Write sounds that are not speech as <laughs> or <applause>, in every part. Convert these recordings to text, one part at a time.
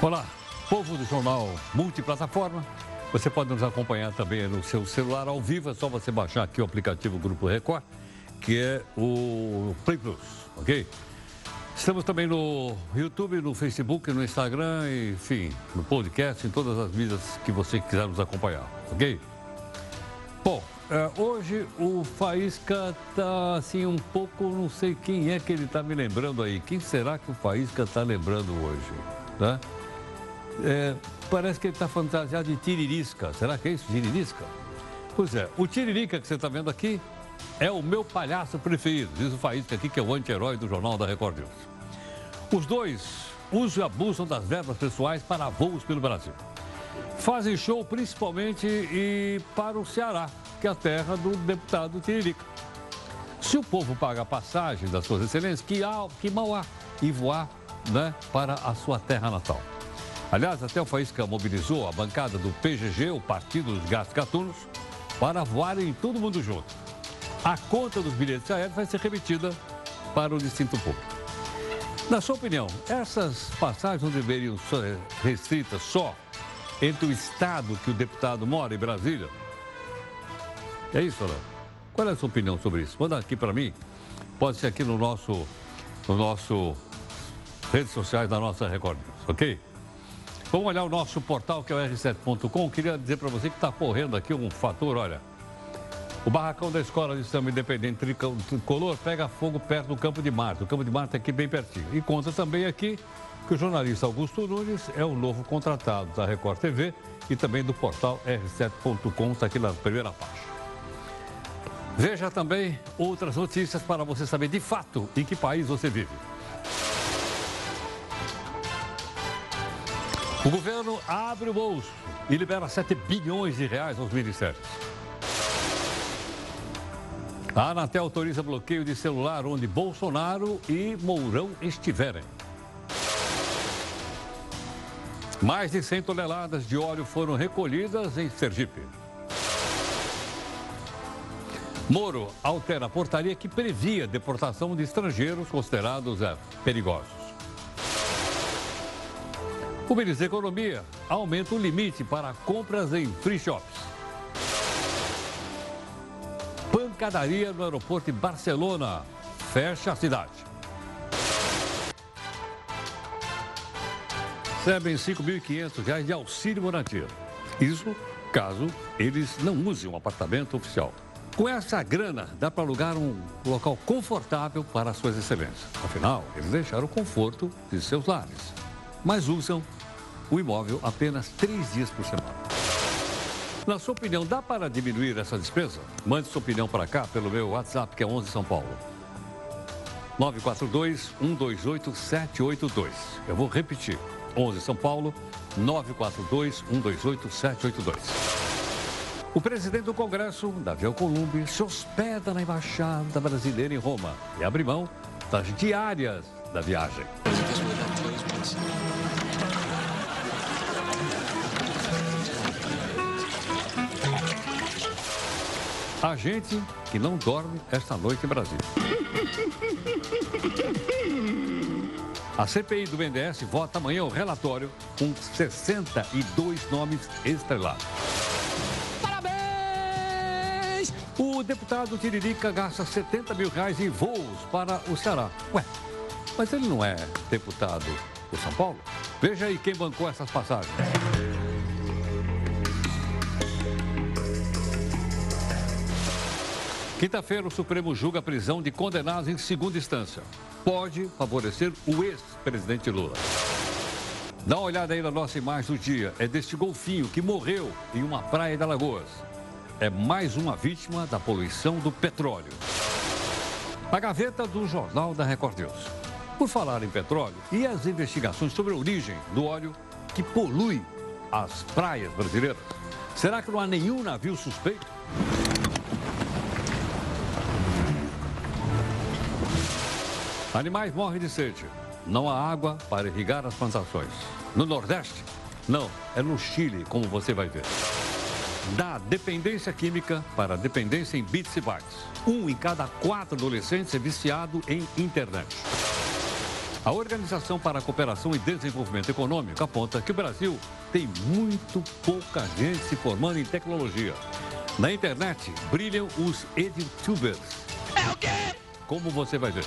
Olá, povo do jornal Multiplataforma. Você pode nos acompanhar também no seu celular ao vivo, é só você baixar aqui o aplicativo Grupo Record, que é o Play Plus, ok? Estamos também no YouTube, no Facebook, no Instagram, enfim, no podcast, em todas as mídias que você quiser nos acompanhar, ok? Bom, é, hoje o Faísca está assim um pouco, não sei quem é que ele está me lembrando aí. Quem será que o Faísca está lembrando hoje? Né? É, parece que ele está fantasiado de tiririsca. Será que é isso, tiririsca? Pois é, o tiririca que você está vendo aqui é o meu palhaço preferido. Diz o Faísca aqui que é o anti-herói do Jornal da Record News. Os dois usam e abusam das verbas pessoais para voos pelo Brasil. Fazem show principalmente e para o Ceará, que a terra do deputado Tiririca. Se o povo paga a passagem das suas excelências, que, há, que mal há e voar né, para a sua terra natal. Aliás, até o Faísca mobilizou a bancada do PGG, o Partido dos Gastos Gatunos, para voarem todo mundo junto. A conta dos bilhetes aéreos vai ser remetida para o distinto público. Na sua opinião, essas passagens não deveriam ser restritas só entre o estado que o deputado mora em Brasília? É isso, Léo? Qual é a sua opinião sobre isso? Manda aqui para mim. Pode ser aqui no nosso, no nosso redes sociais da nossa Record News, ok? Vamos olhar o nosso portal que é o r7.com. Queria dizer para você que está correndo aqui um fator, olha. O barracão da Escola de Samba Independente Tricolor pega fogo perto do Campo de Marte. O Campo de Marte é aqui bem pertinho. E conta também aqui que o jornalista Augusto Nunes é o novo contratado da Record TV e também do portal r7.com, está aqui na primeira página. Veja também outras notícias para você saber de fato em que país você vive. O governo abre o bolso e libera 7 bilhões de reais aos ministérios. A Anatel autoriza bloqueio de celular onde Bolsonaro e Mourão estiverem. Mais de 100 toneladas de óleo foram recolhidas em Sergipe. Moro altera a portaria que previa deportação de estrangeiros considerados é, perigosos. O ministro da Economia aumenta o limite para compras em free shops. Pancadaria no aeroporto de Barcelona fecha a cidade. Recebem R$ 5.500 de auxílio moradia. Isso caso eles não usem um apartamento oficial. Com essa grana, dá para alugar um local confortável para suas excelências. Afinal, eles deixaram o conforto de seus lares, mas usam o imóvel apenas três dias por semana. Na sua opinião, dá para diminuir essa despesa? Mande sua opinião para cá pelo meu WhatsApp, que é 11 São Paulo. 942-128-782. Eu vou repetir. 11 São Paulo, 942-128-782. O presidente do Congresso, Davi Alcolumbre, se hospeda na Embaixada Brasileira em Roma e abre mão das diárias da viagem. A gente que não dorme esta noite em Brasília. A CPI do BNDES vota amanhã o relatório com 62 nomes estrelados. Deputado Tiririca gasta 70 mil reais em voos para o Ceará. Ué, mas ele não é deputado do São Paulo? Veja aí quem bancou essas passagens. Quinta-feira, o Supremo julga a prisão de condenados em segunda instância. Pode favorecer o ex-presidente Lula. Dá uma olhada aí na nossa imagem do dia. É deste golfinho que morreu em uma praia de Alagoas. É mais uma vítima da poluição do petróleo. A gaveta do Jornal da Record News. Por falar em petróleo e as investigações sobre a origem do óleo que polui as praias brasileiras. Será que não há nenhum navio suspeito? Animais morrem de sede. Não há água para irrigar as plantações. No Nordeste? Não, é no Chile, como você vai ver. Da dependência química para a dependência em bits e bytes. Um em cada quatro adolescentes é viciado em internet. A Organização para a Cooperação e Desenvolvimento Econômico aponta que o Brasil tem muito pouca gente se formando em tecnologia. Na internet, brilham os editubers. É o quê? Como você vai ver.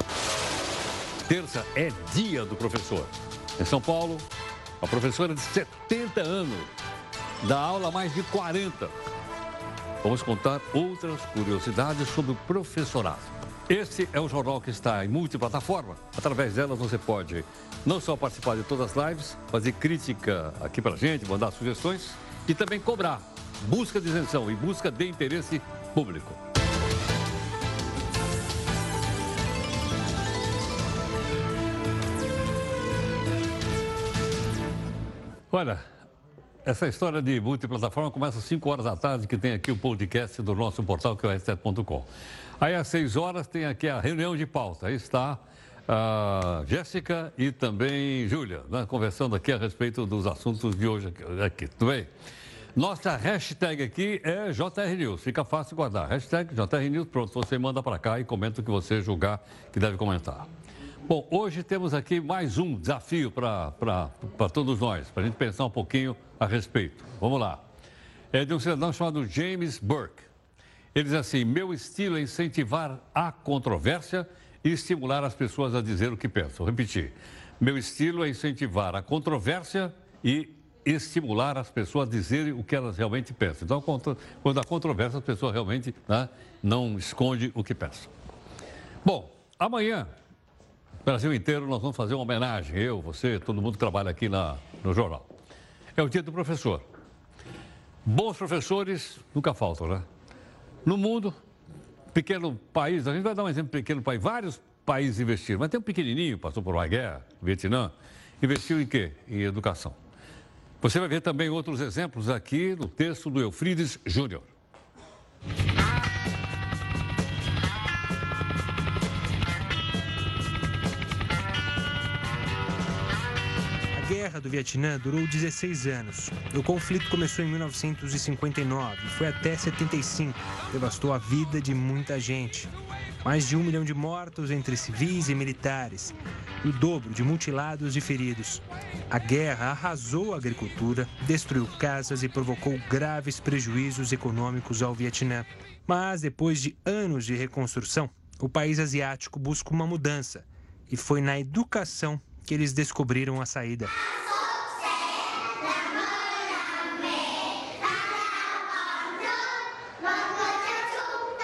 Terça é dia do professor. Em São Paulo, a professora de 70 anos dá aula mais de 40. Vamos contar outras curiosidades sobre o professorado. Este é o jornal que está em multiplataforma. Através dela você pode não só participar de todas as lives, fazer crítica aqui para a gente, mandar sugestões e também cobrar. Busca de isenção e busca de interesse público. Olha, essa história de multiplataforma começa às 5 horas da tarde, que tem aqui o podcast do nosso portal, que é o s7.com. Aí às seis horas tem aqui a reunião de pauta. Aí está a Jéssica e também Júlia, né, conversando aqui a respeito dos assuntos de hoje aqui. Tudo bem? Nossa hashtag aqui é JR News. Fica fácil guardar. Hashtag JR News. Pronto, você manda para cá e comenta o que você julgar que deve comentar. Bom, hoje temos aqui mais um desafio para todos nós, para a gente pensar um pouquinho a respeito. Vamos lá. É de um cidadão chamado James Burke. Ele diz assim: meu estilo é incentivar a controvérsia e estimular as pessoas a dizer o que pensam. Vou repetir. Meu estilo é incentivar a controvérsia e estimular as pessoas a dizerem o que elas realmente pensam. Então, quando há controvérsia, as pessoas realmente né, não escondem o que pensam. Bom, amanhã, Brasil inteiro, nós vamos fazer uma homenagem. Eu, você, todo mundo que trabalha aqui na, no jornal. É o dia do professor. Bons professores nunca faltam, né? No mundo, pequeno país, a gente vai dar um exemplo pequeno país, vários países investiram, mas tem um pequenininho, passou por uma guerra, Vietnã, investiu em quê? Em educação. Você vai ver também outros exemplos aqui no texto do Eufrides Júnior. Guerra do Vietnã durou 16 anos. O conflito começou em 1959 e foi até 75. Devastou a vida de muita gente. Mais de um milhão de mortos entre civis e militares. O dobro de mutilados e feridos. A guerra arrasou a agricultura, destruiu casas e provocou graves prejuízos econômicos ao Vietnã. Mas depois de anos de reconstrução, o país asiático busca uma mudança. E foi na educação que eles descobriram a saída.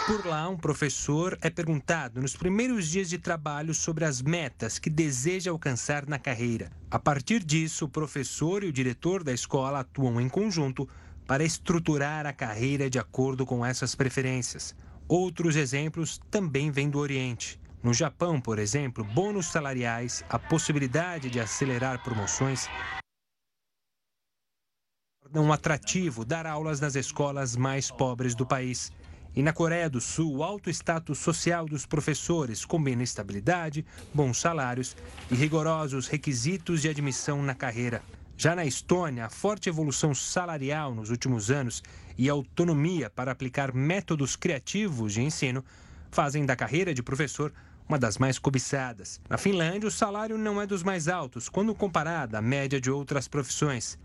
Por lá, um professor é perguntado nos primeiros dias de trabalho sobre as metas que deseja alcançar na carreira. A partir disso, o professor e o diretor da escola atuam em conjunto para estruturar a carreira de acordo com essas preferências. Outros exemplos também vêm do Oriente. No Japão, por exemplo, bônus salariais, a possibilidade de acelerar promoções tornam atrativo dar aulas nas escolas mais pobres do país. E na Coreia do Sul, o alto status social dos professores combina estabilidade, bons salários e rigorosos requisitos de admissão na carreira. Já na Estônia, a forte evolução salarial nos últimos anos e a autonomia para aplicar métodos criativos de ensino fazem da carreira de professor uma das mais cobiçadas. Na Finlândia, o salário não é dos mais altos quando comparado à média de outras profissões.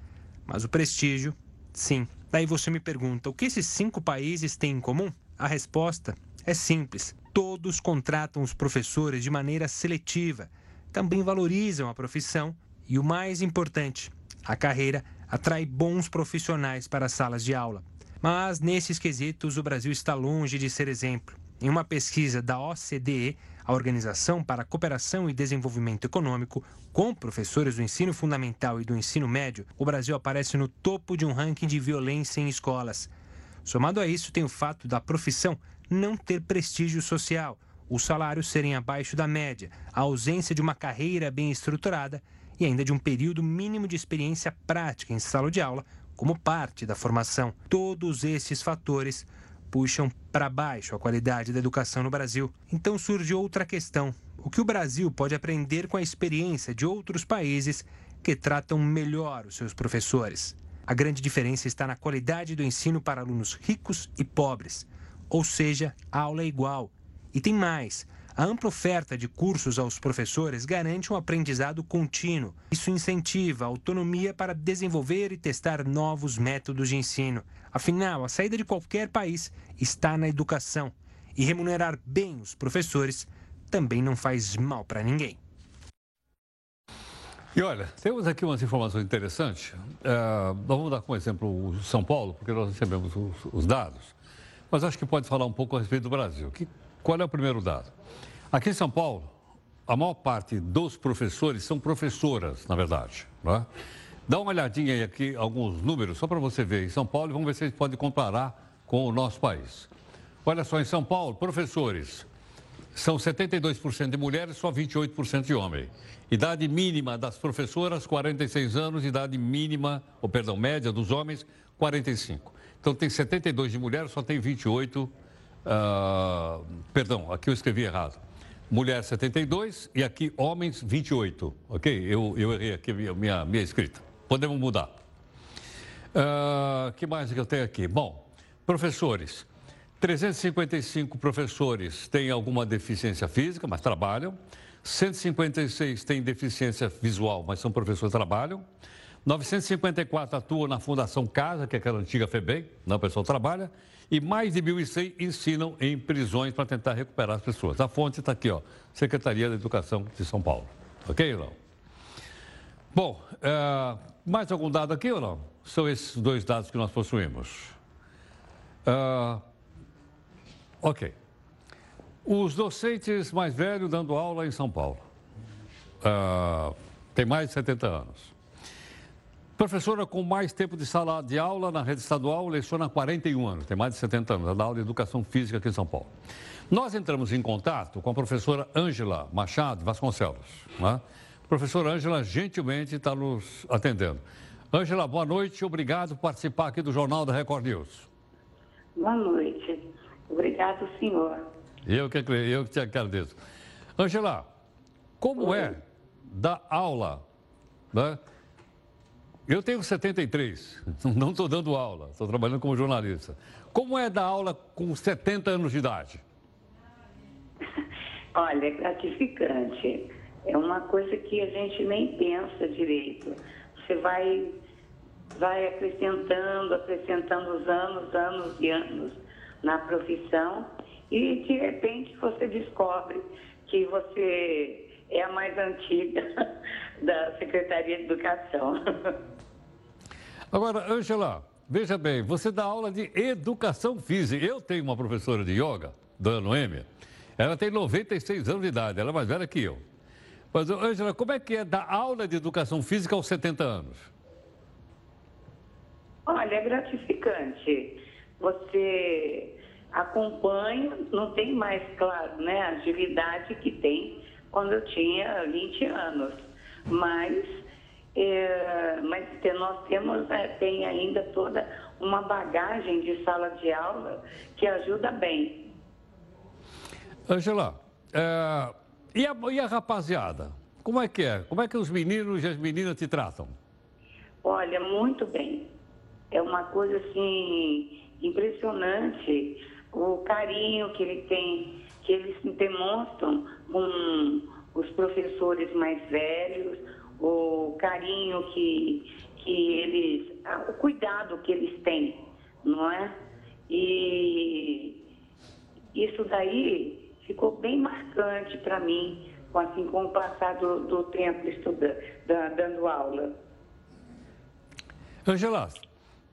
Mas o prestígio, sim. Daí você me pergunta: o que esses cinco países têm em comum? A resposta é simples: todos contratam os professores de maneira seletiva, também valorizam a profissão e, o mais importante, a carreira atrai bons profissionais para as salas de aula. Mas nesses quesitos, o Brasil está longe de ser exemplo. Em uma pesquisa da OCDE, a Organização para a Cooperação e Desenvolvimento Econômico, com professores do ensino fundamental e do ensino médio, o Brasil aparece no topo de um ranking de violência em escolas. Somado a isso, tem o fato da profissão não ter prestígio social, os salários serem abaixo da média, a ausência de uma carreira bem estruturada e ainda de um período mínimo de experiência prática em sala de aula como parte da formação. Todos esses fatores puxam para baixo a qualidade da educação no Brasil. Então surge outra questão: o que o Brasil pode aprender com a experiência de outros países que tratam melhor os seus professores? A grande diferença está na qualidade do ensino para alunos ricos e pobres. Ou seja, a aula é igual. E tem mais: A ampla oferta de cursos aos professores garante um aprendizado contínuo. Isso incentiva a autonomia para desenvolver e testar novos métodos de ensino. Afinal, a saída de qualquer país está na educação. E remunerar bem os professores também não faz mal para ninguém. E olha, temos aqui umas informações interessantes. É, nós vamos dar como exemplo o São Paulo, porque nós recebemos os, os, dados. Mas acho que pode falar um pouco a respeito do Brasil. Que, qual é o primeiro dado? Aqui em São Paulo, a maior parte dos professores são professoras, na verdade. Né? Dá uma olhadinha aqui, alguns números, só para você ver. Em São Paulo, vamos ver se a gente pode comparar com o nosso país. Olha só, em São Paulo, professores são 72% de mulheres, só 28% de homens. Idade mínima das professoras, 46 anos. Idade mínima, ou perdão, média dos homens, 45. Então tem 72 de mulheres, só tem 28. Uh, ah, perdão, aqui eu escrevi errado. Mulher 72 e aqui homens 28. Ok? Eu, eu errei aqui a minha, minha escrita. Podemos mudar. Uh, que mais que eu tenho aqui? Bom, professores. 355 professores têm alguma deficiência física, mas trabalham. 156 têm deficiência visual, mas são professores trabalham. 954 atuam na Fundação Casa, que é aquela antiga FEBEM, não, o pessoal trabalha. E mais de 1.100 ensinam em prisões para tentar recuperar as pessoas. A fonte está aqui, ó, Secretaria da Educação de São Paulo. Ok, não? Bom, é, mais algum dado aqui ou não? São esses dois dados que nós possuímos. Uh, Ok. Os docentes mais velhos dando aula em São Paulo. Uh, tem mais de 70 anos. Professora com mais tempo de sala de aula na rede estadual leciona há 41 anos, tem mais de 70 anos, dá aula de educação física aqui em São Paulo. Nós entramos em contato com a professora Ângela Machado Vasconcelos. Né? Professora Ângela gentilmente está nos atendendo. Ângela, boa noite, obrigado por participar aqui do Jornal da Record News. Boa noite. Obrigado, senhor. Eu que, eu que te agradeço. Angela, como Oi. é dar aula? Né? Eu tenho 73, <laughs> não estou dando aula, estou trabalhando como jornalista. Como é dar aula com 70 anos de idade? <laughs> Olha, é gratificante. É uma coisa que a gente nem pensa direito. Você vai, vai acrescentando, acrescentando os anos, anos e anos na profissão e de repente você descobre que você é a mais antiga <laughs> da Secretaria de Educação. Agora, Angela, veja bem, você dá aula de educação física. Eu tenho uma professora de yoga, dona Noêmia. Ela tem 96 anos de idade, ela é mais velha que eu. Mas, Angela, como é que é dar aula de educação física aos 70 anos? Olha, é gratificante você acompanha, não tem mais, claro, né, a agilidade que tem quando eu tinha 20 anos. Mas, é, mas nós temos, é, tem ainda toda uma bagagem de sala de aula que ajuda bem. Angela, é, e, a, e a rapaziada? Como é que é? Como é que os meninos e as meninas te tratam? Olha, muito bem. É uma coisa assim impressionante o carinho que ele tem, que eles demonstram com os professores mais velhos, o carinho que, que eles, o cuidado que eles têm, não é? E isso daí ficou bem marcante para mim, assim, com o passar do, do tempo estudando, dando aula. Angela,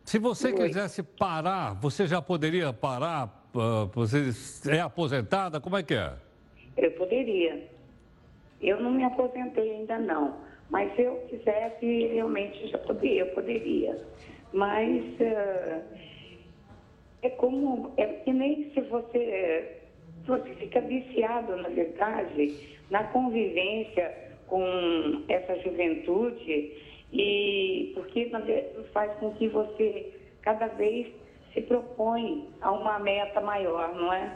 se você Oi. quisesse parar, você já poderia parar? Uh, você é aposentada? Como é que é? Eu poderia. Eu não me aposentei ainda não. Mas se eu quisesse, realmente já poderia, eu poderia. Mas uh, é como, é que nem se você, você fica viciado, na verdade, na convivência com essa juventude e porque faz com que você cada vez se propõe a uma meta maior, não é?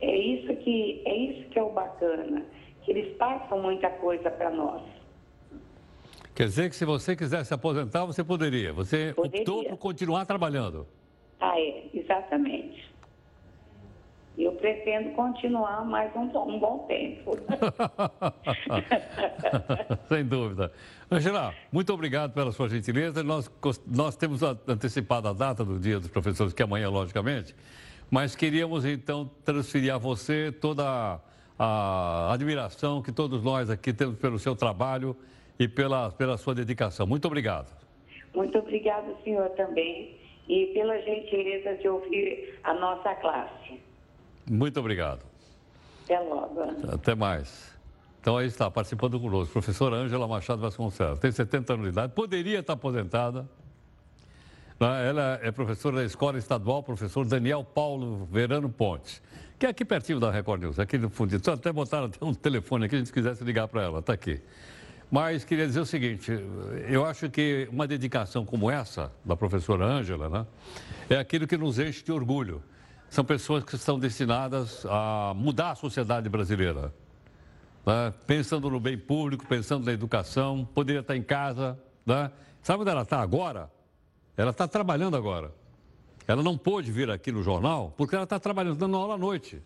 É isso que é isso que é o bacana, que eles passam muita coisa para nós. Quer dizer que se você quisesse aposentar, você poderia. Você poderia. optou por continuar trabalhando. Ah, é, exatamente. Eu pretendo continuar mais um, um bom tempo. <laughs> Sem dúvida. Angela, muito obrigado pela sua gentileza. Nós, nós temos antecipado a data do Dia dos Professores, que é amanhã, logicamente, mas queríamos então transferir a você toda a admiração que todos nós aqui temos pelo seu trabalho e pela, pela sua dedicação. Muito obrigado. Muito obrigado, senhor, também, e pela gentileza de ouvir a nossa classe. Muito obrigado. Até logo. Até mais. Então aí está, participando conosco, professora Ângela Machado Vasconcelos. Tem 70 anos de idade, poderia estar aposentada. Né? Ela é professora da Escola Estadual, professor Daniel Paulo Verano Pontes, que é aqui pertinho da Record News, aqui no fundinho. Só até botaram até um telefone aqui, a gente quisesse ligar para ela, está aqui. Mas queria dizer o seguinte, eu acho que uma dedicação como essa, da professora Ângela, né, é aquilo que nos enche de orgulho são pessoas que estão destinadas a mudar a sociedade brasileira. Né? Pensando no bem público, pensando na educação, poderia estar em casa. Né? Sabe onde ela está agora? Ela está trabalhando agora. Ela não pôde vir aqui no jornal porque ela está trabalhando, dando aula à noite.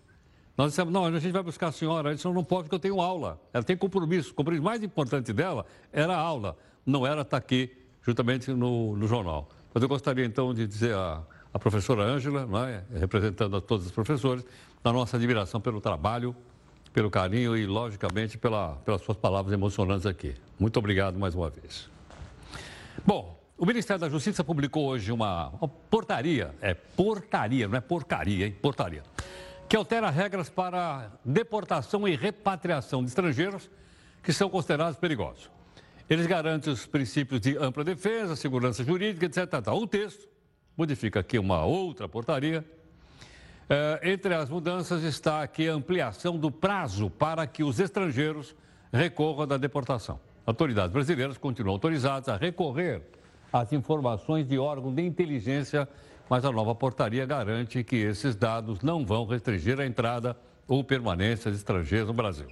Nós dissemos, não, a gente vai buscar a senhora. Ela disse, não, pode porque eu tenho aula. Ela tem compromisso. O compromisso mais importante dela era a aula, não era estar aqui justamente no, no jornal. Mas eu gostaria então de dizer a a professora Ângela, é? representando a todos os professores, da nossa admiração pelo trabalho, pelo carinho e, logicamente, pela, pelas suas palavras emocionantes aqui. Muito obrigado mais uma vez. Bom, o Ministério da Justiça publicou hoje uma, uma portaria, é portaria, não é porcaria, hein? Portaria, que altera regras para deportação e repatriação de estrangeiros que são considerados perigosos. Eles garantem os princípios de ampla defesa, segurança jurídica, etc. O texto modifica aqui uma outra portaria. É, entre as mudanças está aqui a ampliação do prazo para que os estrangeiros recorram da deportação. Autoridades brasileiras continuam autorizadas a recorrer às informações de órgão de inteligência, mas a nova portaria garante que esses dados não vão restringir a entrada ou permanência de estrangeiros no Brasil.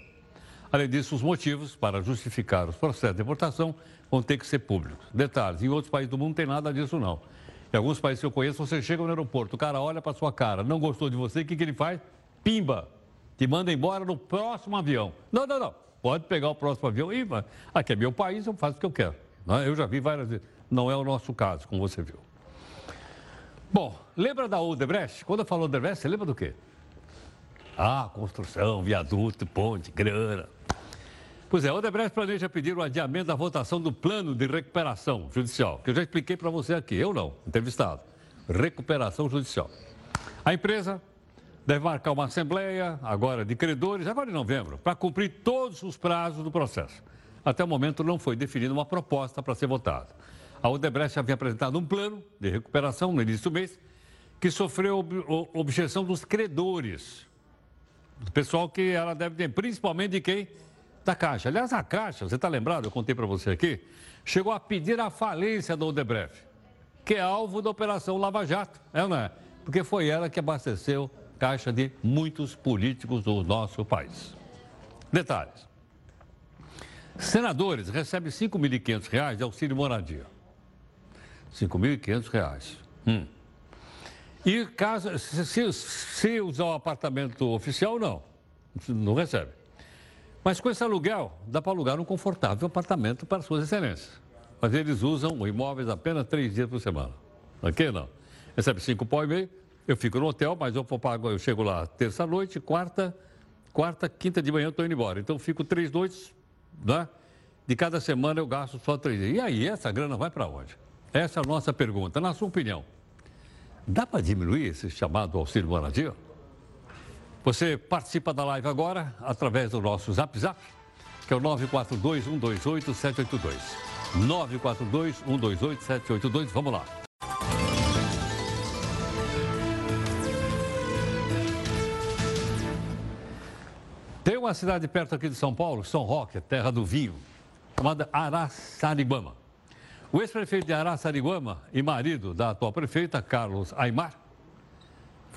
Além disso, os motivos para justificar os processos de deportação vão ter que ser públicos. Detalhes, em outros países do mundo não tem nada disso não. Em alguns países que eu conheço, você chega no aeroporto, o cara olha para sua cara, não gostou de você, o que, que ele faz? Pimba! Te manda embora no próximo avião. Não, não, não. Pode pegar o próximo avião e aqui é meu país, eu faço o que eu quero. É? Eu já vi várias vezes. Não é o nosso caso, como você viu. Bom, lembra da Odebrecht? Quando eu falo Odebrecht, você lembra do quê? Ah, construção, viaduto, ponte, grana. Pois é, Odebrecht planeja pedir o adiamento da votação do plano de recuperação judicial, que eu já expliquei para você aqui, eu não, entrevistado. Recuperação judicial. A empresa deve marcar uma assembleia, agora de credores, agora em novembro, para cumprir todos os prazos do processo. Até o momento não foi definida uma proposta para ser votada. A Odebrecht havia apresentado um plano de recuperação no início do mês, que sofreu objeção dos credores. Do pessoal que ela deve ter, principalmente de quem da Caixa. Aliás, a Caixa, você está lembrado, eu contei para você aqui, chegou a pedir a falência do Odebrecht, que é alvo da Operação Lava Jato, é ou não é? Porque foi ela que abasteceu Caixa de muitos políticos do nosso país. Detalhes. Senadores recebem R$ 5.500 de auxílio moradia. R$ 5.500. Hum. E caso, se, se, se usar o apartamento oficial, não. Não recebe. Mas com esse aluguel, dá para alugar um confortável apartamento para suas excelências. Mas eles usam imóveis apenas três dias por semana. Aqui não. Recebe cinco pau e meio, eu fico no hotel, mas eu, pago, eu chego lá terça-noite, quarta, quarta, quinta de manhã eu estou indo embora. Então fico três noites, né? De cada semana eu gasto só três dias. E aí, essa grana vai para onde? Essa é a nossa pergunta. Na sua opinião, dá para diminuir esse chamado auxílio moradia? Você participa da live agora através do nosso Zap Zap, que é o 942 128 782. 942 128 782. Vamos lá. Tem uma cidade perto aqui de São Paulo, São Roque, terra do vinho, chamada Araçariguama. O ex-prefeito de Araçariguama e marido da atual prefeita, Carlos Aymar,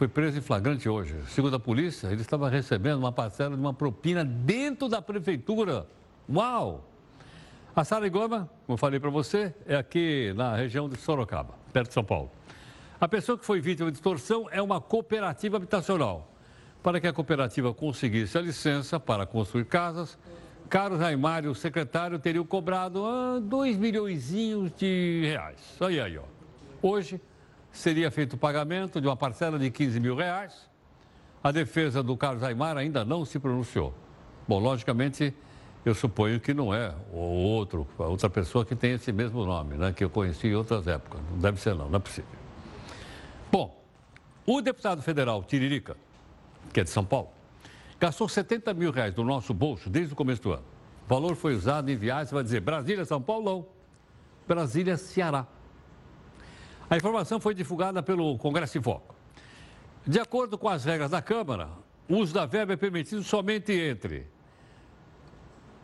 foi preso em flagrante hoje. Segundo a polícia, ele estava recebendo uma parcela de uma propina dentro da prefeitura. Uau! A Sarigoma, como eu falei para você, é aqui na região de Sorocaba, perto de São Paulo. A pessoa que foi vítima de extorsão é uma cooperativa habitacional. para que a cooperativa conseguisse a licença para construir casas. Carlos e o secretário teriam cobrado ah, 2 milhões de reais. Aí, aí, ó. Hoje seria feito o pagamento de uma parcela de 15 mil reais. A defesa do Carlos Aymar ainda não se pronunciou. Bom, logicamente, eu suponho que não é o outro, a outra pessoa que tem esse mesmo nome, né, que eu conheci em outras épocas. Não deve ser, não, não é possível. Bom, o deputado federal Tiririca, que é de São Paulo, gastou 70 mil reais do nosso bolso desde o começo do ano. O valor foi usado em viagens, vai dizer Brasília, São Paulo, não. Brasília, Ceará. A informação foi divulgada pelo Congresso em Foco. De acordo com as regras da Câmara, o uso da verba é permitido somente entre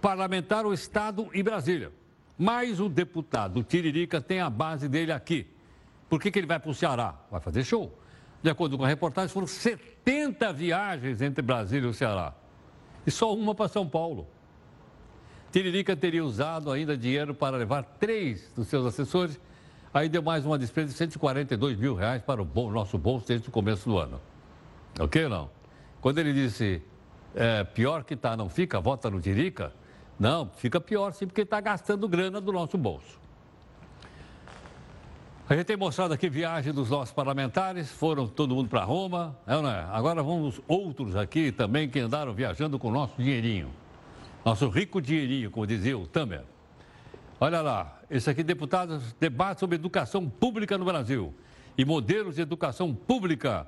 parlamentar, o Estado e Brasília. Mas o deputado Tiririca tem a base dele aqui. Por que, que ele vai para o Ceará? Vai fazer show. De acordo com a reportagem, foram 70 viagens entre Brasília e o Ceará. E só uma para São Paulo. Tiririca teria usado ainda dinheiro para levar três dos seus assessores. Aí deu mais uma despesa de 142 mil reais para o nosso bolso desde o começo do ano. Ok ou não? Quando ele disse, é, pior que tá, não fica, vota no Tiririca, não, fica pior sim, porque está gastando grana do nosso bolso. A gente tem mostrado aqui viagem dos nossos parlamentares, foram todo mundo para Roma, é não é? Agora vamos outros aqui também que andaram viajando com o nosso dinheirinho. Nosso rico dinheirinho, como dizia o Tamer. Olha lá, esse aqui, deputados, debate sobre educação pública no Brasil e modelos de educação pública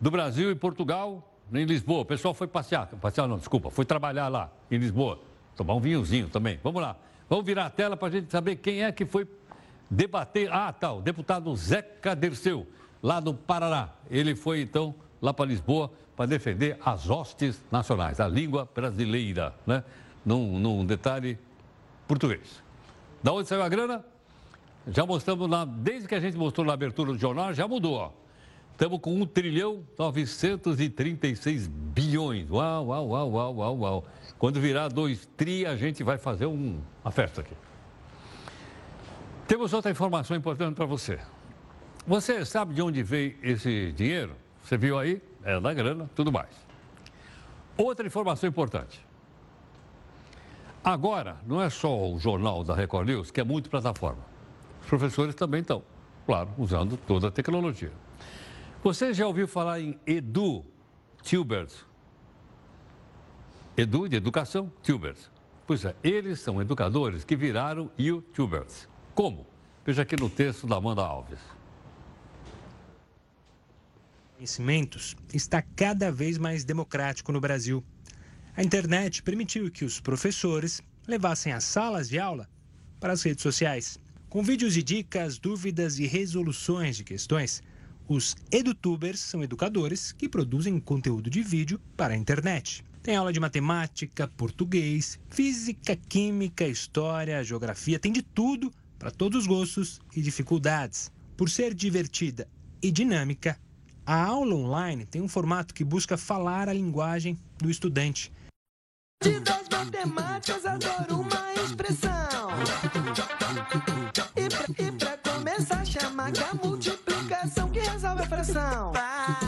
do Brasil e Portugal em Lisboa. O pessoal foi passear, passear não, desculpa, foi trabalhar lá em Lisboa. Tomar um vinhozinho também. Vamos lá. Vamos virar a tela para a gente saber quem é que foi debater. Ah, tá, o deputado Zeca Derceu, lá do Paraná. Ele foi, então, lá para Lisboa para defender as hostes nacionais, a língua brasileira, né? Num, num detalhe português. Da onde saiu a grana? Já mostramos lá, desde que a gente mostrou na abertura do jornal, já mudou, ó. Estamos com 1 trilhão 936 bilhões. Uau, uau, uau, uau, uau, uau. Quando virar 2 tri, a gente vai fazer um, uma festa aqui. Temos outra informação importante para você. Você sabe de onde veio esse dinheiro? Você viu aí? É da grana, tudo mais. Outra informação importante. Agora, não é só o jornal da Record News, que é muito plataforma. Os professores também estão, claro, usando toda a tecnologia. Você já ouviu falar em Edu Tubers? Edu de educação, Tubers. Pois é, eles são educadores que viraram YouTubers. Como? Veja aqui no texto da Amanda Alves. Conhecimentos está cada vez mais democrático no Brasil. A internet permitiu que os professores levassem as salas de aula para as redes sociais. Com vídeos de dicas, dúvidas e resoluções de questões, os edutubers são educadores que produzem conteúdo de vídeo para a internet. Tem aula de matemática, português, física, química, história, geografia, tem de tudo para todos os gostos e dificuldades. Por ser divertida e dinâmica, a aula online tem um formato que busca falar a linguagem do estudante. De das matemáticas adoro uma expressão. E pra, e pra começar, chama que a multiplicação que resolve a fração. Vai.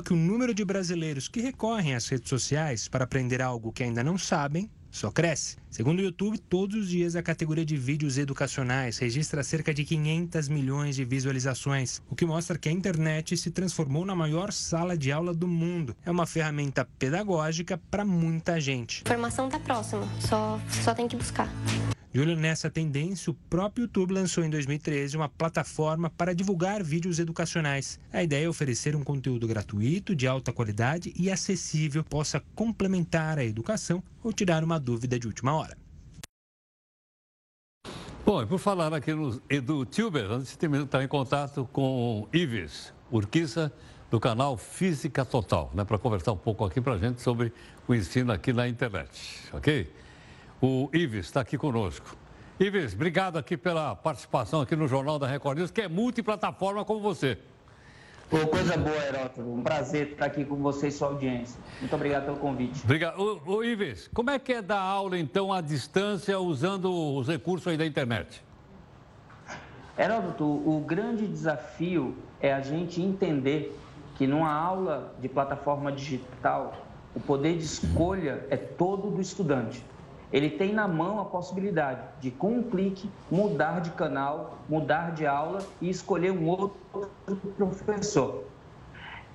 Que o número de brasileiros que recorrem às redes sociais para aprender algo que ainda não sabem só cresce. Segundo o YouTube, todos os dias a categoria de vídeos educacionais registra cerca de 500 milhões de visualizações, o que mostra que a internet se transformou na maior sala de aula do mundo. É uma ferramenta pedagógica para muita gente. Formação está próxima, só, só tem que buscar. De olho nessa tendência, o próprio YouTube lançou em 2013 uma plataforma para divulgar vídeos educacionais. A ideia é oferecer um conteúdo gratuito, de alta qualidade e acessível, possa complementar a educação ou tirar uma dúvida de última hora. Bom, e por falar aqui no EduTuber, antes de entrar em contato com Ives Urquiza, do canal Física Total, né, para conversar um pouco aqui para a gente sobre o ensino aqui na internet, ok? O Ives está aqui conosco. Ives, obrigado aqui pela participação aqui no Jornal da Record News, que é multiplataforma como você. Pô, coisa boa, Herótodo. Um prazer estar aqui com você e sua audiência. Muito obrigado pelo convite. Obrigado. Ô, ô, Ives, como é que é dar aula, então, à distância, usando os recursos aí da internet? Heródoto, o grande desafio é a gente entender que numa aula de plataforma digital, o poder de escolha é todo do estudante. Ele tem na mão a possibilidade de, com um clique, mudar de canal, mudar de aula e escolher um outro professor.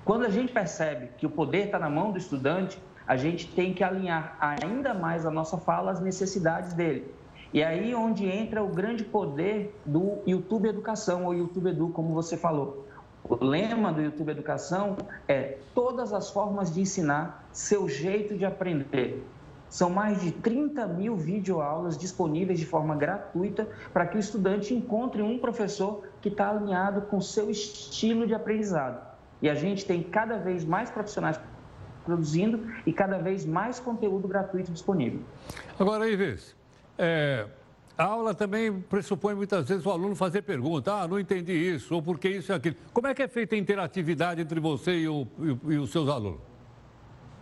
Quando a gente percebe que o poder está na mão do estudante, a gente tem que alinhar ainda mais a nossa fala às necessidades dele. E aí onde entra o grande poder do YouTube Educação, ou YouTube Edu, como você falou. O lema do YouTube Educação é todas as formas de ensinar, seu jeito de aprender. São mais de 30 mil videoaulas disponíveis de forma gratuita para que o estudante encontre um professor que está alinhado com seu estilo de aprendizado. E a gente tem cada vez mais profissionais produzindo e cada vez mais conteúdo gratuito disponível. Agora, Ives, é, a aula também pressupõe muitas vezes o aluno fazer pergunta, ah, não entendi isso, ou por que isso e aquilo. Como é que é feita a interatividade entre você e, o, e, e os seus alunos?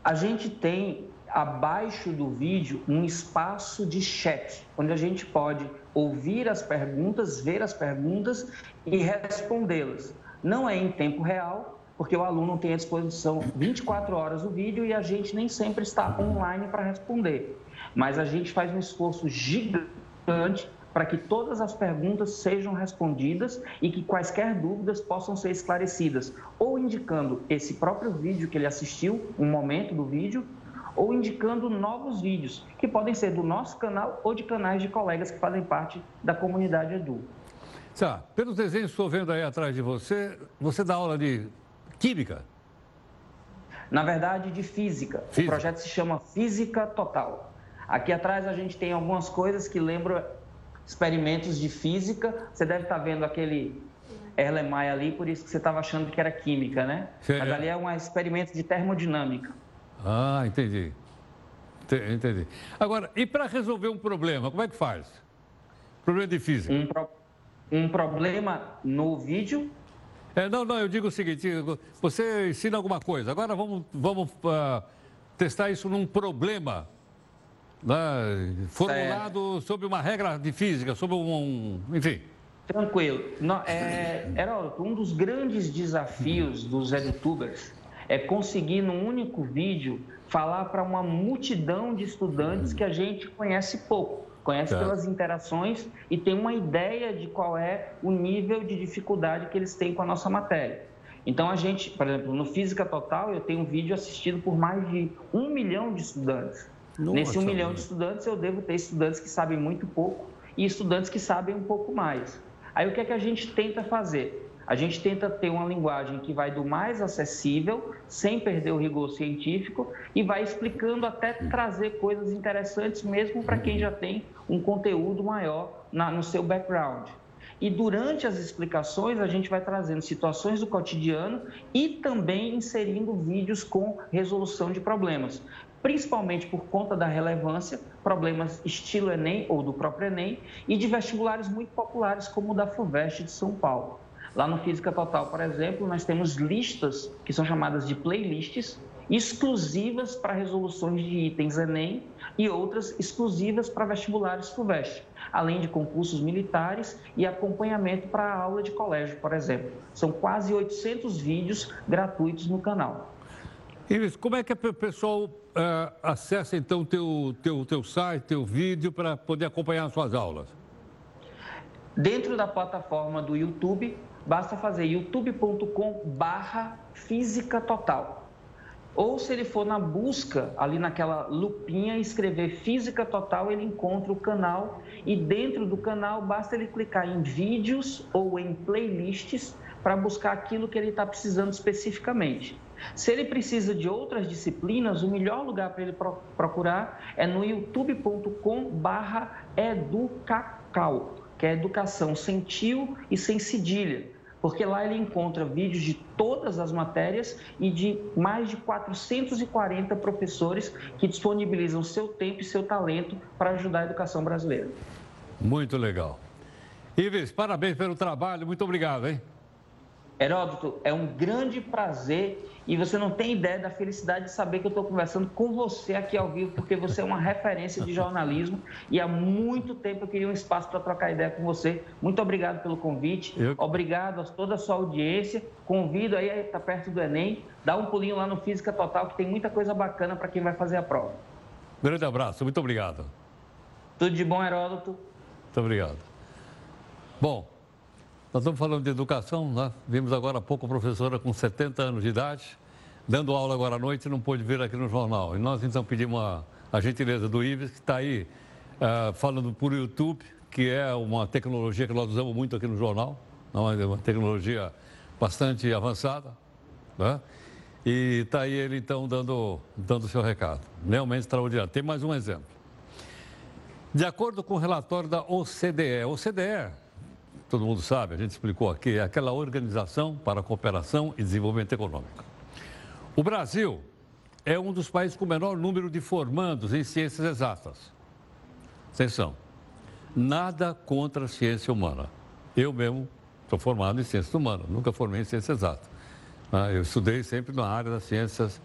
A gente tem abaixo do vídeo um espaço de chat, onde a gente pode ouvir as perguntas, ver as perguntas e respondê-las. Não é em tempo real, porque o aluno tem à disposição 24 horas o vídeo e a gente nem sempre está online para responder mas a gente faz um esforço gigante para que todas as perguntas sejam respondidas e que quaisquer dúvidas possam ser esclarecidas, ou indicando esse próprio vídeo que ele assistiu, um momento do vídeo, ou indicando novos vídeos, que podem ser do nosso canal ou de canais de colegas que fazem parte da comunidade Edu. Tá, pelos desenhos que estou vendo aí atrás de você, você dá aula de química? Na verdade, de física. física. O projeto se chama Física Total. Aqui atrás a gente tem algumas coisas que lembram experimentos de física. Você deve estar vendo aquele Erlenmeyer ali, por isso que você estava achando que era química, né? Sim. Mas ali é um experimento de termodinâmica. Ah, entendi. Entendi. Agora, e para resolver um problema, como é que faz? Problema de física. Um, pro... um problema no vídeo? É, não, não, eu digo o seguinte, você ensina alguma coisa, agora vamos, vamos uh, testar isso num problema né, formulado certo. sobre uma regra de física, sobre um. enfim. Tranquilo. Não, é, um dos grandes desafios dos edutubers é conseguir, num único vídeo, falar para uma multidão de estudantes que a gente conhece pouco, conhece certo. pelas interações e tem uma ideia de qual é o nível de dificuldade que eles têm com a nossa matéria. Então, a gente, por exemplo, no Física Total, eu tenho um vídeo assistido por mais de um milhão de estudantes. Nossa, Nesse um milhão de estudantes, eu devo ter estudantes que sabem muito pouco e estudantes que sabem um pouco mais. Aí, o que é que a gente tenta fazer? A gente tenta ter uma linguagem que vai do mais acessível, sem perder o rigor científico, e vai explicando até trazer coisas interessantes, mesmo para quem já tem um conteúdo maior na, no seu background. E durante as explicações, a gente vai trazendo situações do cotidiano e também inserindo vídeos com resolução de problemas principalmente por conta da relevância, problemas estilo Enem ou do próprio Enem, e de vestibulares muito populares, como o da FUVEST de São Paulo. Lá no Física Total, por exemplo, nós temos listas que são chamadas de playlists, exclusivas para resoluções de itens Enem e outras exclusivas para vestibulares FUVEST, além de concursos militares e acompanhamento para a aula de colégio, por exemplo. São quase 800 vídeos gratuitos no canal. Iris, como é que o pessoal uh, acessa então o teu, teu, teu site, teu vídeo para poder acompanhar as suas aulas? Dentro da plataforma do YouTube, basta fazer youtube.com barra física total. Ou se ele for na busca, ali naquela lupinha, escrever Física Total, ele encontra o canal e dentro do canal basta ele clicar em vídeos ou em playlists para buscar aquilo que ele está precisando especificamente. Se ele precisa de outras disciplinas, o melhor lugar para ele procurar é no youtube.com/educacau, que é educação sem tio e sem cedilha, porque lá ele encontra vídeos de todas as matérias e de mais de 440 professores que disponibilizam seu tempo e seu talento para ajudar a educação brasileira. Muito legal. Ives, parabéns pelo trabalho, muito obrigado, hein? Heródoto, é um grande prazer e você não tem ideia da felicidade de saber que eu estou conversando com você aqui ao vivo, porque você é uma referência de jornalismo e há muito tempo eu queria um espaço para trocar ideia com você. Muito obrigado pelo convite, eu... obrigado a toda a sua audiência. Convido aí a estar perto do Enem, dá um pulinho lá no Física Total, que tem muita coisa bacana para quem vai fazer a prova. Grande abraço, muito obrigado. Tudo de bom, Heródoto. Muito obrigado. Bom, nós estamos falando de educação, né? Vimos agora há pouco a professora com 70 anos de idade, dando aula agora à noite, não pôde vir aqui no jornal. E nós então pedimos a, a gentileza do Ives, que está aí uh, falando por YouTube, que é uma tecnologia que nós usamos muito aqui no jornal, é uma tecnologia bastante avançada, né? E está aí ele então dando dando seu recado. Realmente extraordinário. Tem mais um exemplo. De acordo com o relatório da OCDE, OCDE todo mundo sabe, a gente explicou aqui, é aquela organização para a cooperação e desenvolvimento econômico. O Brasil é um dos países com o menor número de formandos em ciências exatas. Atenção, nada contra a ciência humana. Eu mesmo sou formado em ciências humanas, nunca formei em ciências exatas. Ah, eu estudei sempre na área das ciências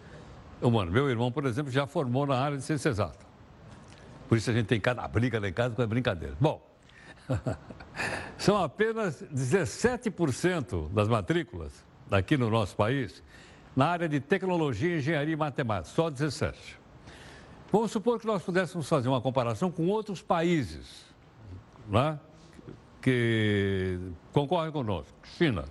humanas. Meu irmão, por exemplo, já formou na área de ciências exatas. Por isso a gente tem cada briga lá em casa com a brincadeira. Bom, <laughs> São apenas 17% das matrículas aqui no nosso país na área de tecnologia, engenharia e matemática, só 17. Vamos supor que nós pudéssemos fazer uma comparação com outros países né, que concorrem conosco. China.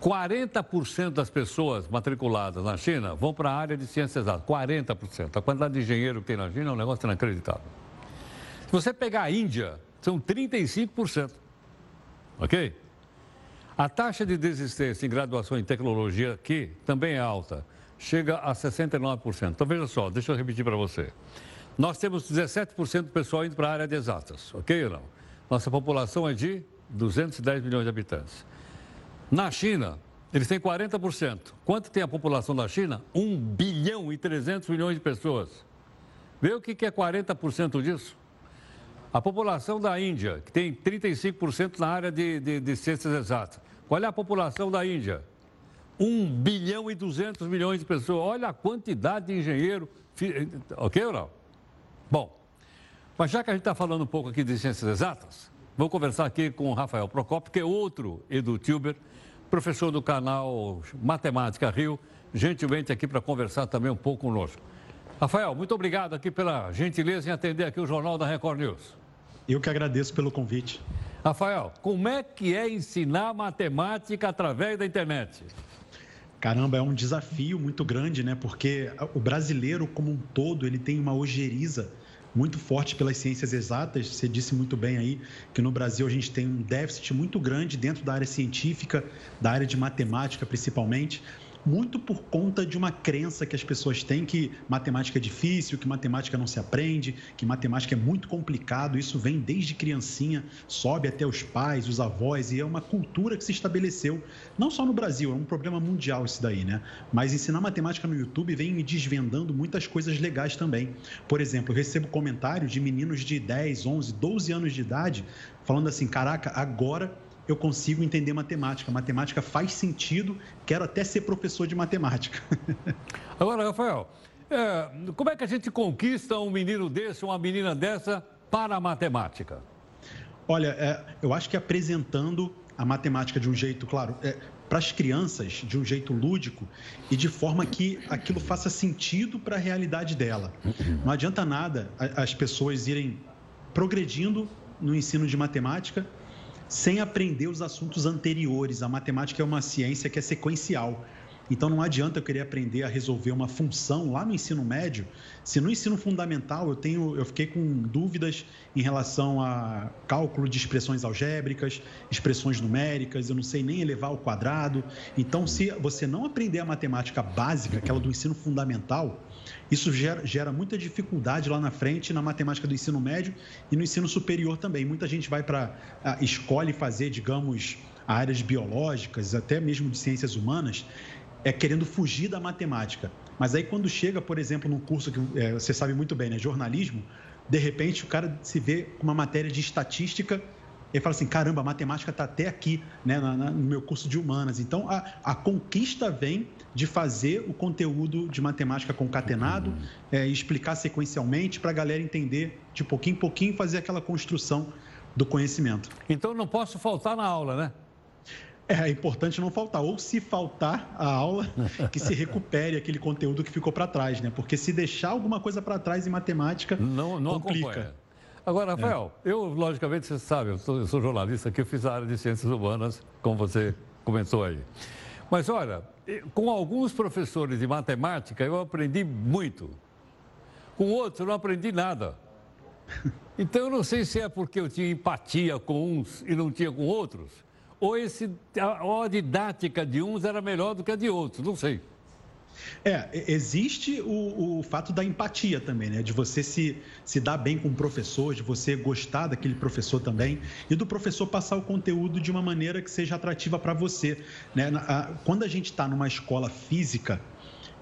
40% das pessoas matriculadas na China vão para a área de ciências exatas. 40%. A quantidade de engenheiro que tem na China é um negócio inacreditável. Se você pegar a Índia, são 35%. Ok? A taxa de desistência em graduação em tecnologia aqui também é alta, chega a 69%. Então veja só, deixa eu repetir para você. Nós temos 17% do pessoal indo para a área de exatas, ok ou não? Nossa população é de 210 milhões de habitantes. Na China, eles têm 40%. Quanto tem a população da China? 1 bilhão e 300 milhões de pessoas. Vê o que é 40% disso? A população da Índia, que tem 35% na área de, de, de, ciências exatas. Qual é a população da Índia? 1 bilhão e 200 milhões de pessoas. Olha a quantidade de engenheiro. Ok ou? Bom, mas já que a gente está falando um pouco aqui de ciências exatas, vou conversar aqui com o Rafael Procopio, que é outro edutuber, professor do canal Matemática Rio, gentilmente aqui para conversar também um pouco conosco. Rafael, muito obrigado aqui pela gentileza em atender aqui o Jornal da Record News. Eu que agradeço pelo convite. Rafael, como é que é ensinar matemática através da internet? Caramba, é um desafio muito grande, né? Porque o brasileiro como um todo, ele tem uma ojeriza muito forte pelas ciências exatas. Você disse muito bem aí que no Brasil a gente tem um déficit muito grande dentro da área científica, da área de matemática principalmente muito por conta de uma crença que as pessoas têm que matemática é difícil, que matemática não se aprende, que matemática é muito complicado. Isso vem desde criancinha, sobe até os pais, os avós, e é uma cultura que se estabeleceu, não só no Brasil, é um problema mundial isso daí, né? Mas ensinar matemática no YouTube vem me desvendando muitas coisas legais também. Por exemplo, eu recebo comentários de meninos de 10, 11, 12 anos de idade falando assim: caraca, agora eu consigo entender matemática. Matemática faz sentido, quero até ser professor de matemática. <laughs> Agora, Rafael, é, como é que a gente conquista um menino desse, uma menina dessa para a matemática? Olha, é, eu acho que apresentando a matemática de um jeito, claro, é, para as crianças, de um jeito lúdico e de forma que aquilo faça sentido para a realidade dela. Não adianta nada as pessoas irem progredindo no ensino de matemática sem aprender os assuntos anteriores. A matemática é uma ciência que é sequencial. Então não adianta eu querer aprender a resolver uma função lá no ensino médio, se no ensino fundamental eu tenho, eu fiquei com dúvidas em relação a cálculo de expressões algébricas, expressões numéricas, eu não sei nem elevar ao quadrado. Então, se você não aprender a matemática básica, aquela do ensino fundamental, isso gera, gera muita dificuldade lá na frente na matemática do ensino médio e no ensino superior também. Muita gente vai para escolhe fazer, digamos, áreas biológicas, até mesmo de ciências humanas, é querendo fugir da matemática. Mas aí quando chega, por exemplo, num curso que é, você sabe muito bem, né, jornalismo, de repente o cara se vê com uma matéria de estatística e fala assim: caramba, a matemática está até aqui, né, no meu curso de humanas. Então, a, a conquista vem de fazer o conteúdo de matemática concatenado, é, explicar sequencialmente para a galera entender de pouquinho em pouquinho fazer aquela construção do conhecimento. Então não posso faltar na aula, né? É, é importante não faltar. Ou se faltar a aula, <laughs> que se recupere aquele conteúdo que ficou para trás, né? Porque se deixar alguma coisa para trás em matemática, não, não complica. Acompanha. Agora, é. Rafael, é. eu, logicamente, você sabe, eu sou, eu sou jornalista aqui, eu fiz a área de ciências humanas, como você comentou aí. Mas olha, com alguns professores de matemática eu aprendi muito. Com outros eu não aprendi nada. <laughs> Então eu não sei se é porque eu tinha empatia com uns e não tinha com outros, ou, esse, a, a didática de uns era melhor do que a de outros, não sei. É, existe o, o, fato da empatia também, né? De você se, se dar bem com o professor, de você gostar daquele professor também, e do professor passar o conteúdo de uma maneira que seja atrativa para você. Né? Quando a gente está numa escola física,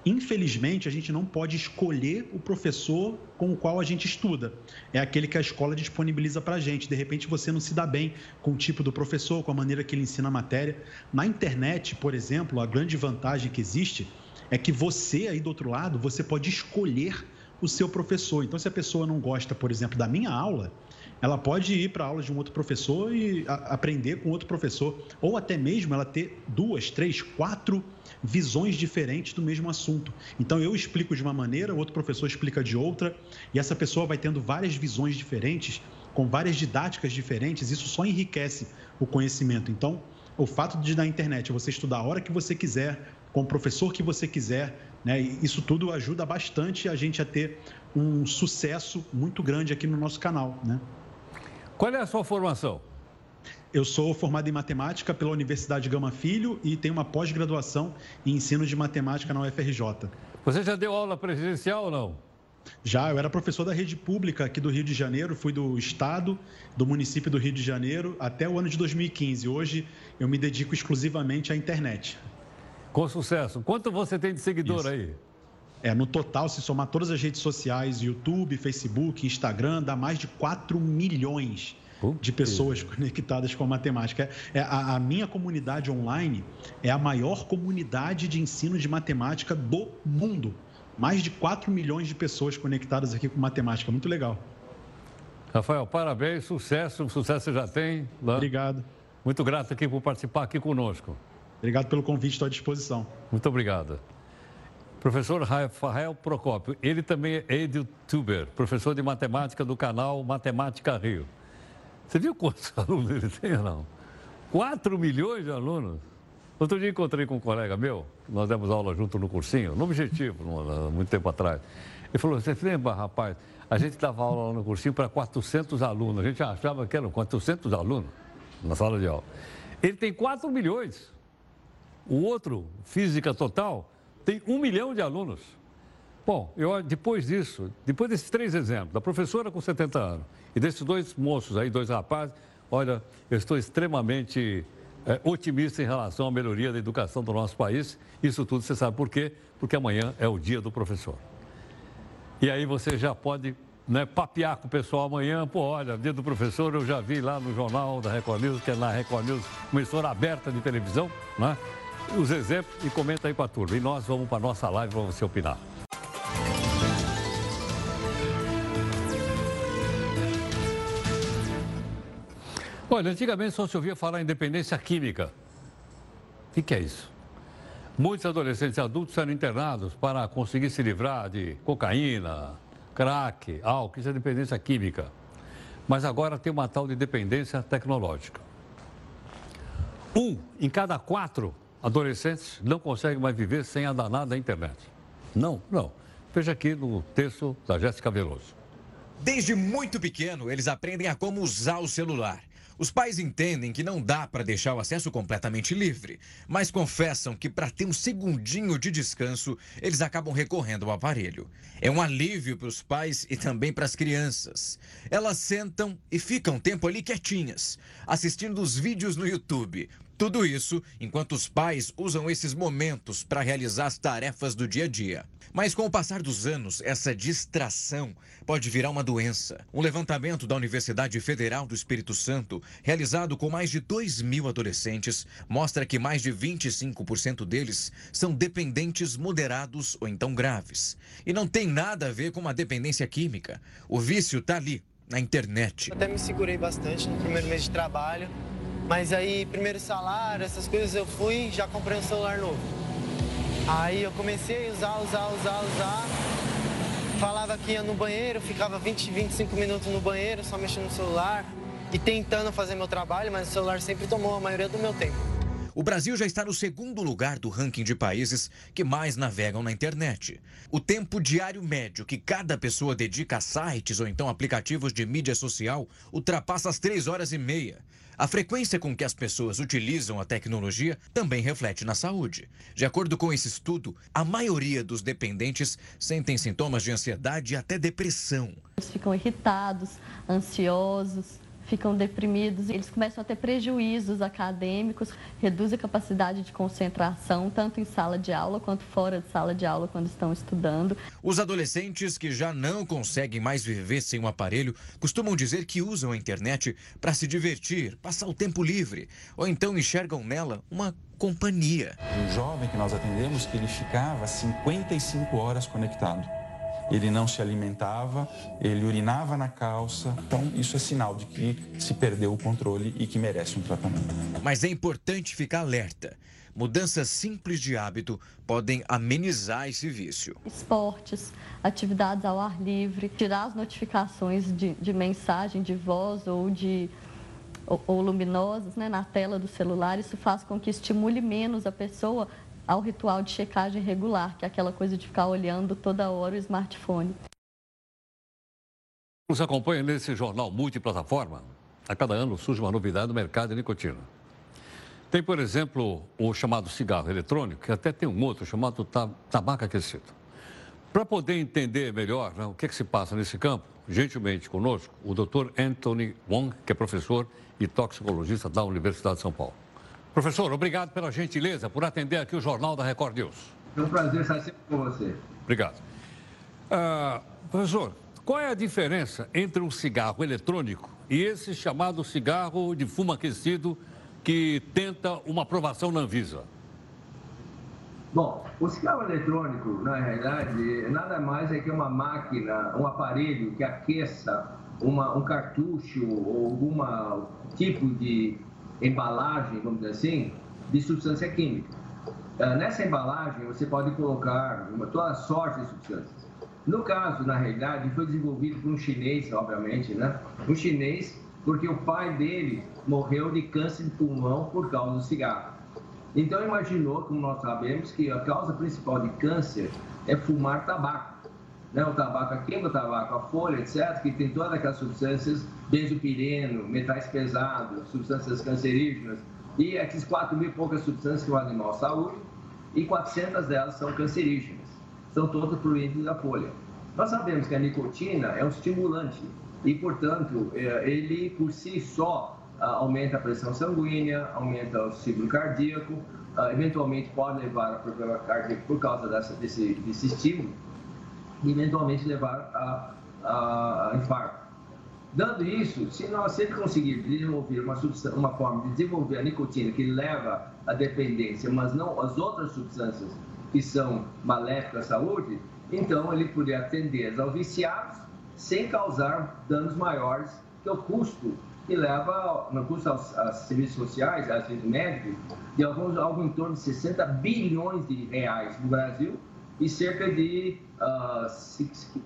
Infelizmente, a gente não pode escolher o professor com o qual a gente estuda. É aquele que a escola disponibiliza para a gente. De repente, você não se dá bem com o tipo do professor, com a maneira que ele ensina a matéria. Na internet, por exemplo, a grande vantagem que existe é que você aí do outro lado, você pode escolher o seu professor. Então, se a pessoa não gosta, por exemplo, da minha aula, ela pode ir para a aula de um outro professor e aprender com outro professor. Ou até mesmo ela ter duas, três, quatro visões diferentes do mesmo assunto. Então eu explico de uma maneira, o outro professor explica de outra, e essa pessoa vai tendo várias visões diferentes, com várias didáticas diferentes, isso só enriquece o conhecimento. Então, o fato de na internet você estudar a hora que você quiser, com o professor que você quiser, né, isso tudo ajuda bastante a gente a ter um sucesso muito grande aqui no nosso canal. Né? Qual é a sua formação? Eu sou formado em matemática pela Universidade Gama Filho e tenho uma pós-graduação em ensino de matemática na UFRJ. Você já deu aula presencial ou não? Já, eu era professor da rede pública aqui do Rio de Janeiro, fui do estado, do município do Rio de Janeiro até o ano de 2015. Hoje eu me dedico exclusivamente à internet. Com sucesso. Quanto você tem de seguidor Isso. aí? É, no total, se somar todas as redes sociais, YouTube, Facebook, Instagram, dá mais de 4 milhões de pessoas conectadas com a matemática. É, a, a, minha comunidade online é a maior comunidade de ensino de matemática do mundo. Mais de 4 milhões de pessoas conectadas aqui com matemática. Muito legal. Rafael, parabéns, sucesso, sucesso você já tem. Lá. Obrigado. Muito grato aqui por participar aqui conosco. Obrigado pelo convite, estou à disposição. Muito obrigado. Professor Rafael Procópio, ele também é youtuber, professor de matemática do canal Matemática Rio. Você viu quantos <laughs> alunos ele tem ou não? 4 milhões de alunos. Outro dia encontrei com um colega meu, nós demos aula junto no cursinho, no Objetivo, <laughs> muito tempo atrás. Ele falou, você lembra, rapaz, a gente dava aula lá no cursinho para 400 alunos. A gente achava que eram 400 alunos na sala de aula. Ele tem 4 milhões. O outro, Física Total, tem 1 milhão de alunos. Bom, eu, depois disso, depois desses três exemplos, da professora com 70 anos e desses dois moços aí, dois rapazes, olha, eu estou extremamente é, otimista em relação à melhoria da educação do nosso país. Isso tudo você sabe por quê? Porque amanhã é o dia do professor. E aí você já pode né, papear com o pessoal amanhã. Pô, olha, dia do professor eu já vi lá no jornal da Record News, que é na Record News, uma emissora aberta de televisão, né? Os exemplos e comenta aí para a turma. E nós vamos para a nossa live para você opinar. Olha, antigamente só se ouvia falar em dependência química. O que, que é isso? Muitos adolescentes e adultos eram internados para conseguir se livrar de cocaína, crack, álcool, isso é dependência química. Mas agora tem uma tal de dependência tecnológica. Um em cada quatro adolescentes não consegue mais viver sem a danada internet. Não, não. Veja aqui no texto da Jéssica Veloso. Desde muito pequeno, eles aprendem a como usar o celular. Os pais entendem que não dá para deixar o acesso completamente livre, mas confessam que para ter um segundinho de descanso, eles acabam recorrendo ao aparelho. É um alívio para os pais e também para as crianças. Elas sentam e ficam tempo ali quietinhas, assistindo os vídeos no YouTube. Tudo isso enquanto os pais usam esses momentos para realizar as tarefas do dia a dia. Mas com o passar dos anos, essa distração pode virar uma doença. Um levantamento da Universidade Federal do Espírito Santo, realizado com mais de 2 mil adolescentes, mostra que mais de 25% deles são dependentes moderados ou então graves. E não tem nada a ver com uma dependência química. O vício está ali, na internet. Até me segurei bastante no primeiro mês de trabalho, mas aí, primeiro salário, essas coisas eu fui já comprei um celular novo. Aí eu comecei a usar, usar, usar, usar. Falava que ia no banheiro, ficava 20, 25 minutos no banheiro, só mexendo no celular e tentando fazer meu trabalho, mas o celular sempre tomou a maioria do meu tempo. O Brasil já está no segundo lugar do ranking de países que mais navegam na internet. O tempo diário médio que cada pessoa dedica a sites ou então aplicativos de mídia social ultrapassa as 3 horas e meia. A frequência com que as pessoas utilizam a tecnologia também reflete na saúde. De acordo com esse estudo, a maioria dos dependentes sentem sintomas de ansiedade e até depressão. Eles ficam irritados, ansiosos, ficam deprimidos, eles começam a ter prejuízos acadêmicos, reduz a capacidade de concentração, tanto em sala de aula quanto fora de sala de aula quando estão estudando. Os adolescentes que já não conseguem mais viver sem um aparelho costumam dizer que usam a internet para se divertir, passar o tempo livre, ou então enxergam nela uma companhia. Um jovem que nós atendemos, ele ficava 55 horas conectado ele não se alimentava, ele urinava na calça. Então, isso é sinal de que se perdeu o controle e que merece um tratamento. Mas é importante ficar alerta. Mudanças simples de hábito podem amenizar esse vício. Esportes, atividades ao ar livre, tirar as notificações de, de mensagem de voz ou de ou, ou luminosas né, na tela do celular, isso faz com que estimule menos a pessoa ao ritual de checagem regular, que é aquela coisa de ficar olhando toda hora o smartphone. Nos acompanha nesse jornal multiplataforma. A cada ano surge uma novidade no mercado de nicotina. Tem, por exemplo, o chamado cigarro eletrônico, que até tem um outro chamado tabaco aquecido. Para poder entender melhor né, o que, é que se passa nesse campo, gentilmente conosco, o Dr. Anthony Wong, que é professor e toxicologista da Universidade de São Paulo. Professor, obrigado pela gentileza por atender aqui o Jornal da Record News. É um prazer estar sempre com você. Obrigado. Uh, professor, qual é a diferença entre um cigarro eletrônico e esse chamado cigarro de fumo aquecido que tenta uma aprovação na Anvisa? Bom, o cigarro eletrônico, na realidade, nada mais é que uma máquina, um aparelho que aqueça uma, um cartucho ou algum tipo de embalagem, vamos dizer assim, de substância química. Uh, nessa embalagem, você pode colocar uma, toda sorte de substâncias. No caso, na realidade, foi desenvolvido por um chinês, obviamente, né? Um chinês, porque o pai dele morreu de câncer de pulmão por causa do cigarro. Então, imaginou, como nós sabemos, que a causa principal de câncer é fumar tabaco né, o tabaco a queima, o tabaco a folha, etc., que tem todas aquelas substâncias, benzopireno, metais pesados, substâncias cancerígenas, e aqueles 4 mil poucas substâncias que o animal saúde, e 400 delas são cancerígenas. São todas fluídos da folha. Nós sabemos que a nicotina é um estimulante e, portanto, é, ele por si só aumenta a pressão sanguínea, aumenta o ciclo cardíaco, eventualmente pode levar a problema cardíaco por causa dessa, desse, desse estímulo e eventualmente levar a, a, a infarto. Dando isso, se nós sempre conseguirmos desenvolver uma, uma forma de desenvolver a nicotina que leva à dependência, mas não as outras substâncias que são maléficas à saúde, então ele poderia atender aos viciados sem causar danos maiores que o custo que leva, no custo aos, aos serviços sociais, aos serviços médicos, de alguns, algo em torno de 60 bilhões de reais no Brasil e cerca de uh, ah,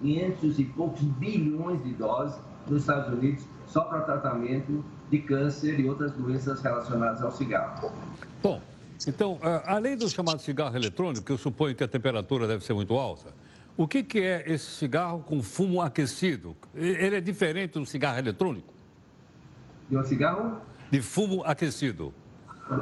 500 e poucos bilhões de doses nos Estados Unidos só para tratamento de câncer e outras doenças relacionadas ao cigarro. Bom, então, uh, além do chamado cigarro eletrônico, que eu suponho que a temperatura deve ser muito alta, o que, que é esse cigarro com fumo aquecido? Ele é diferente do cigarro eletrônico? De um cigarro? De fumo aquecido.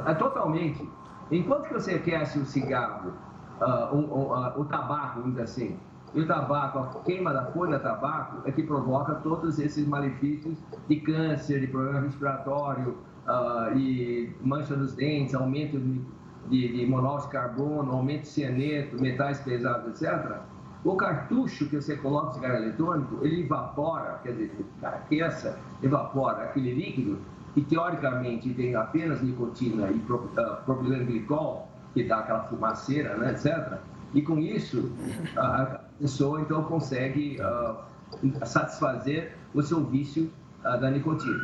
É, totalmente. Enquanto que você aquece o cigarro uh, um, uh, o tabaco, dizer assim. E o tabaco, a queima da folha de tabaco é que provoca todos esses malefícios de câncer, de problema respiratório, uh, e mancha nos dentes, aumento de, de, de monóxido de carbono, aumento de cianeto, metais pesados, etc. O cartucho que você coloca no cigarro eletrônico, ele evapora, quer dizer, aqueça, evapora aquele líquido que teoricamente tem apenas nicotina e propileno glicol, que dá aquela fumaceira, né, etc. E com isso, a pessoa então consegue uh, satisfazer o seu vício uh, da nicotina.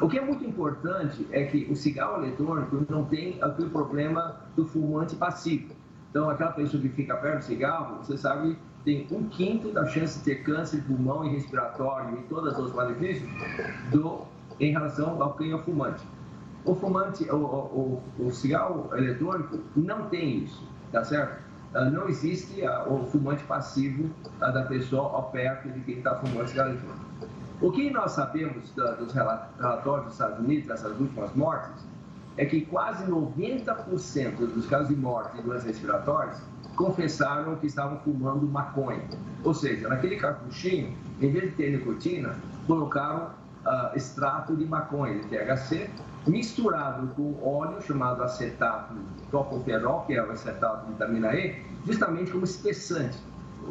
O que é muito importante é que o cigarro eletrônico não tem aquele problema do fumante passivo. Então, aquela pessoa que fica perto do cigarro, você sabe, tem um quinto da chance de ter câncer de pulmão e respiratório e todos os malefícios do, em relação ao quem é fumante. O fumante, o, o, o cigarro eletrônico não tem isso, tá certo? Ah, não existe ah, o fumante passivo ah, da pessoa ao perto de quem está fumando cigarro eletrônico. O que nós sabemos dos relatórios dos Estados Unidos, dessas últimas mortes, é que quase 90% dos casos de morte de doenças respiratórias confessaram que estavam fumando maconha. Ou seja, naquele cartuchinho, em vez de ter nicotina, colocaram uh, extrato de maconha, de THC, misturado com óleo chamado acetato tocoferol, que é o acetato de vitamina E, justamente como espessante.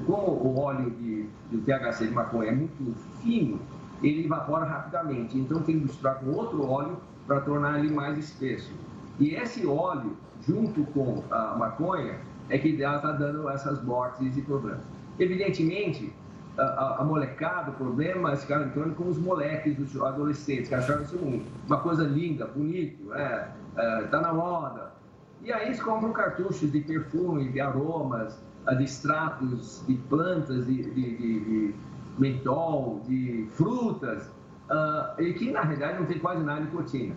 Como o óleo de, de THC de maconha é muito fino, ele evapora rapidamente. Então tem que misturar com outro óleo para tornar ele mais espesso. E esse óleo, junto com a maconha, é que está dando essas mortes e problemas. Evidentemente, a, a, molecada, o problema, esse cara entrando com os moleques, dos adolescentes, que acharam isso uma coisa linda, bonito, é, é, tá na moda. E aí eles compram cartuchos de perfume, de aromas, de extratos de plantas, de, de, de, de mentol, de frutas, uh, e que na realidade não tem quase nada de nicotina.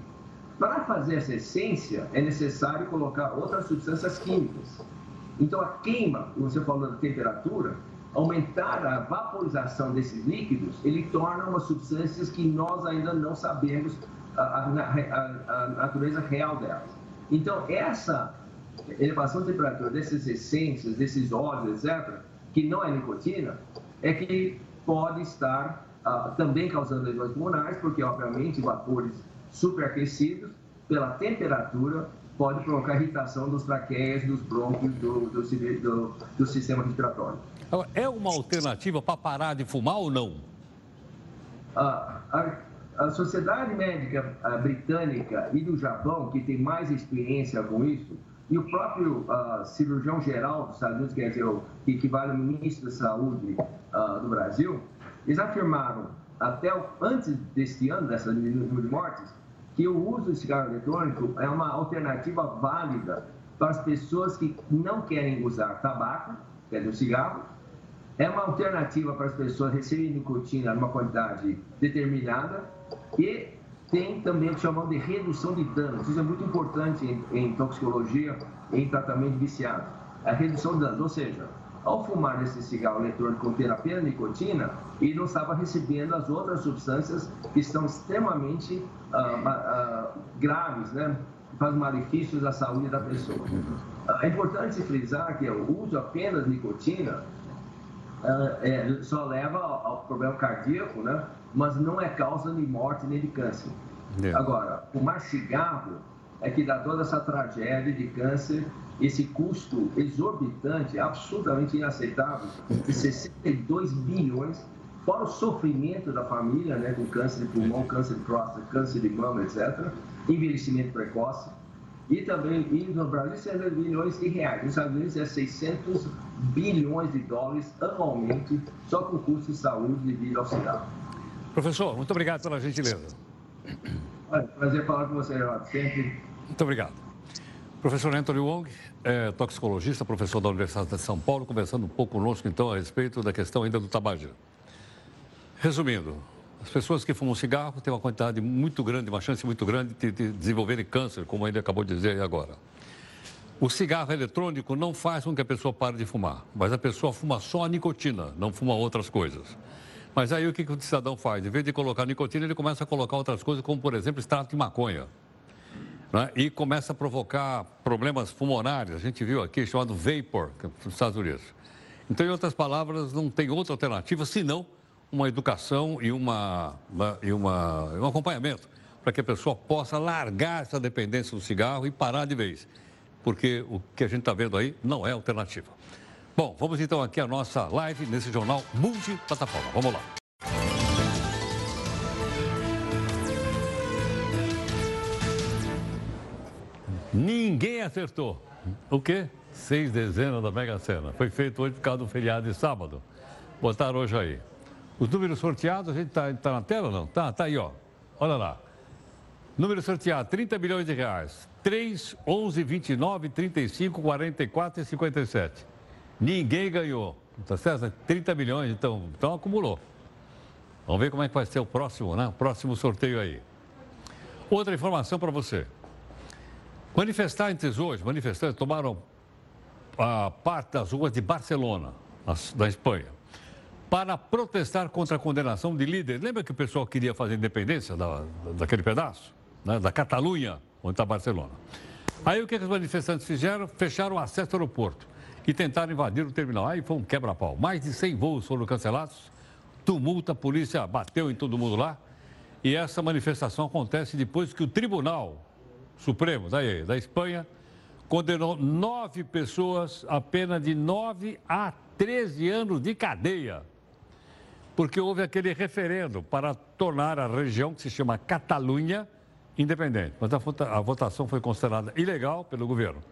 Para fazer essa essência, é necessário colocar outras substâncias químicas. Então, a queima, você falou da temperatura, aumentar a vaporização desses líquidos, ele torna umas substâncias que nós ainda não sabemos a, a, a, a natureza real delas. Então, essa elevação de temperatura dessas essências, desses óleos, etc., que não é nicotina, é que pode estar uh, também causando lesões pulmonares, porque, obviamente, vapores superaquecidos, pela temperatura, pode provocar irritação dos traqueias, dos brônquios, do, do, do, do sistema respiratório. É uma alternativa para parar de fumar ou não? A, a, Sociedade Médica Britânica e do Japão, que tem mais experiência com isso, e o próprio uh, cirurgião geral dos Estados Unidos, quer dizer, o, que equivale ao ministro da Saúde uh, do Brasil, eles afirmaram, até o, antes deste ano, dessa número de mortes, que o uso de cigarro eletrônico é uma alternativa válida para as pessoas que não querem usar tabaco, quer dizer, o cigarro, é uma alternativa para as pessoas receberem nicotina numa quantidade determinada e tem também o que chamamos de redução de danos. Isso é muito importante em, em toxicologia, em tratamento viciado. A redução de danos, ou seja, ao fumar esse cigarro eletrônico contendo apenas nicotina, ele não estava recebendo as outras substâncias que estão extremamente ah, ah, graves, né? fazem malefícios à saúde da pessoa. Ah, é importante frisar que o uso apenas de nicotina é, só leva ao problema cardíaco, né? mas não é causa de morte nem de câncer. É. Agora, fumar cigarro é que dá toda essa tragédia de câncer, esse custo exorbitante, absolutamente inaceitável, de 62 bilhões, fora o sofrimento da família, né, com câncer de pulmão, câncer de próstata, câncer de mama, etc., envelhecimento precoce, e também e no Brasil 600 bilhões de reais. Nos Estados Unidos é 600 bilhões de dólares anualmente só com custo de saúde devido ao cigarro. Professor, muito obrigado pela gentileza. Olha, prazer falar com você, Renato, sempre. Muito obrigado. Professor Anthony Wong, é, toxicologista, professor da Universidade de São Paulo, conversando um pouco conosco, então, a respeito da questão ainda do tabagismo. Resumindo, as pessoas que fumam cigarro têm uma quantidade muito grande, uma chance muito grande de, de desenvolverem câncer, como ele acabou de dizer agora. O cigarro eletrônico não faz com que a pessoa pare de fumar, mas a pessoa fuma só a nicotina, não fuma outras coisas. Mas aí o que, que o cidadão faz? Em vez de colocar nicotina, ele começa a colocar outras coisas, como por exemplo extrato de maconha. Né? E começa a provocar problemas pulmonares. A gente viu aqui chamado vapor, é nos Estados Unidos. Então, em outras palavras, não tem outra alternativa senão uma educação e, uma, e uma, um acompanhamento para que a pessoa possa largar essa dependência do cigarro e parar de vez. Porque o que a gente está vendo aí não é alternativa. Bom, vamos então aqui a nossa live nesse jornal multiplataforma. Vamos lá. Ninguém acertou. O quê? Seis dezenas da Mega Sena. Foi feito hoje por causa do feriado de sábado. Botaram hoje aí. Os números sorteados, a gente está tá na tela ou não? Tá, tá aí, ó. Olha lá. Número sorteado, 30 bilhões de reais. 3, 11, 29, 35, 44 e 57. Ninguém ganhou. Tá certo? 30 milhões, então, então acumulou. Vamos ver como é que vai ser o próximo, né? O próximo sorteio aí. Outra informação para você. Manifestantes hoje, manifestantes tomaram a parte das ruas de Barcelona, da Espanha, para protestar contra a condenação de líderes. Lembra que o pessoal queria fazer independência da, daquele pedaço? Né? Da Catalunha, onde está Barcelona. Aí o que, que os manifestantes fizeram? Fecharam o acesso ao aeroporto e tentaram invadir o terminal. Aí foi um quebra-pau. Mais de 100 voos foram cancelados, tumulto, a polícia bateu em todo mundo lá. E essa manifestação acontece depois que o Tribunal Supremo daí, da Espanha condenou nove pessoas a pena de nove a 13 anos de cadeia. Porque houve aquele referendo para tornar a região que se chama Catalunha independente. Mas a votação foi considerada ilegal pelo governo.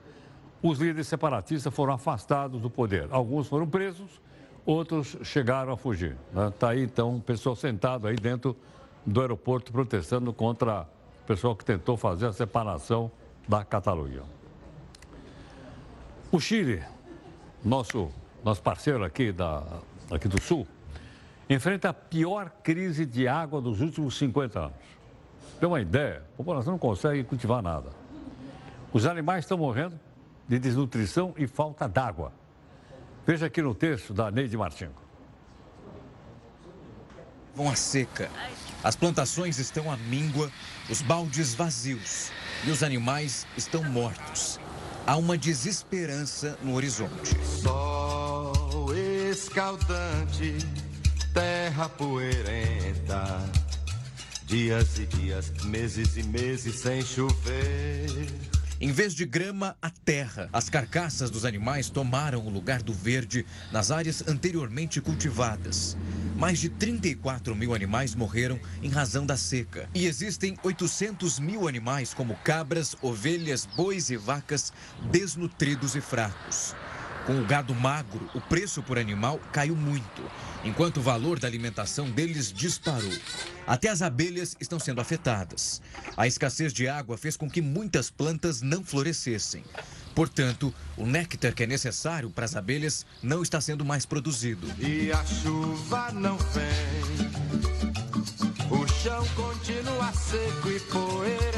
Os líderes separatistas foram afastados do poder. Alguns foram presos, outros chegaram a fugir. Está né? Aí, então, um pessoal sentado aí dentro do aeroporto protestando contra pessoal que tentou fazer a separação da Catalunha. O Chile, nosso, nosso parceiro aqui, da, aqui do Sul, enfrenta a pior crise de água dos últimos 50 anos. Tem uma ideia, a população não consegue cultivar nada. Os animais estão morrendo de desnutrição e falta d'água. Veja aqui no texto da Neide Martins. Vão a seca as plantações estão à míngua, os baldes vazios e os animais estão mortos. Há uma desesperança no horizonte. Sol escaldante, terra poeirenta. Dias e dias, meses e meses sem chover. Em vez de grama, a terra. As carcaças dos animais tomaram o lugar do verde nas áreas anteriormente cultivadas. Mais de 34 mil animais morreram em razão da seca. E existem 800 mil animais, como cabras, ovelhas, bois e vacas, desnutridos e fracos. Com o gado magro, o preço por animal caiu muito, enquanto o valor da alimentação deles disparou. Até as abelhas estão sendo afetadas. A escassez de água fez com que muitas plantas não florescessem. Portanto, o néctar que é necessário para as abelhas não está sendo mais produzido. E a chuva não vem, o chão continua seco e poeirento.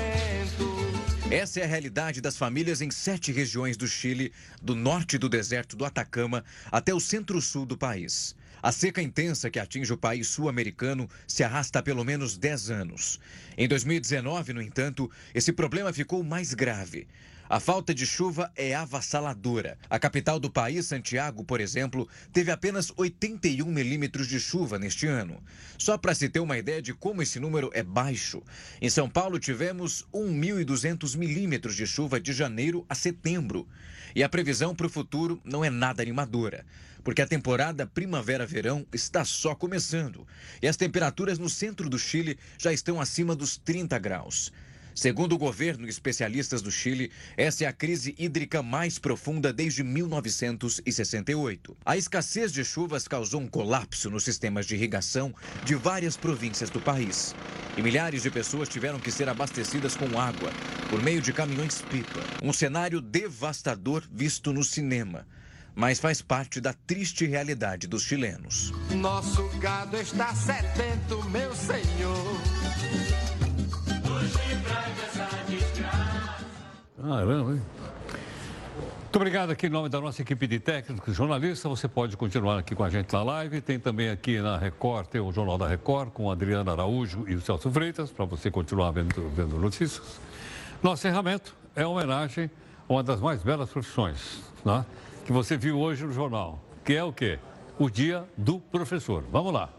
Essa é a realidade das famílias em sete regiões do Chile, do norte do deserto do Atacama até o centro-sul do país. A seca intensa que atinge o país sul-americano se arrasta há pelo menos 10 anos. Em 2019, no entanto, esse problema ficou mais grave. A falta de chuva é avassaladora. A capital do país, Santiago, por exemplo, teve apenas 81 milímetros de chuva neste ano. Só para se ter uma ideia de como esse número é baixo, em São Paulo tivemos 1.200 milímetros de chuva de janeiro a setembro. E a previsão para o futuro não é nada animadora porque a temporada primavera-verão está só começando e as temperaturas no centro do Chile já estão acima dos 30 graus. Segundo o governo e especialistas do Chile, essa é a crise hídrica mais profunda desde 1968. A escassez de chuvas causou um colapso nos sistemas de irrigação de várias províncias do país. E milhares de pessoas tiveram que ser abastecidas com água por meio de caminhões-pipa. Um cenário devastador visto no cinema mas faz parte da triste realidade dos chilenos. Nosso gado está sedento, meu senhor. Caramba, hein? Muito obrigado aqui em nome da nossa equipe de técnicos jornalistas. Você pode continuar aqui com a gente na live. Tem também aqui na Record, tem o Jornal da Record com Adriana Araújo e o Celso Freitas, para você continuar vendo, vendo notícias. Nosso encerramento é uma homenagem a uma das mais belas profissões né, que você viu hoje no jornal, que é o quê? O Dia do Professor. Vamos lá.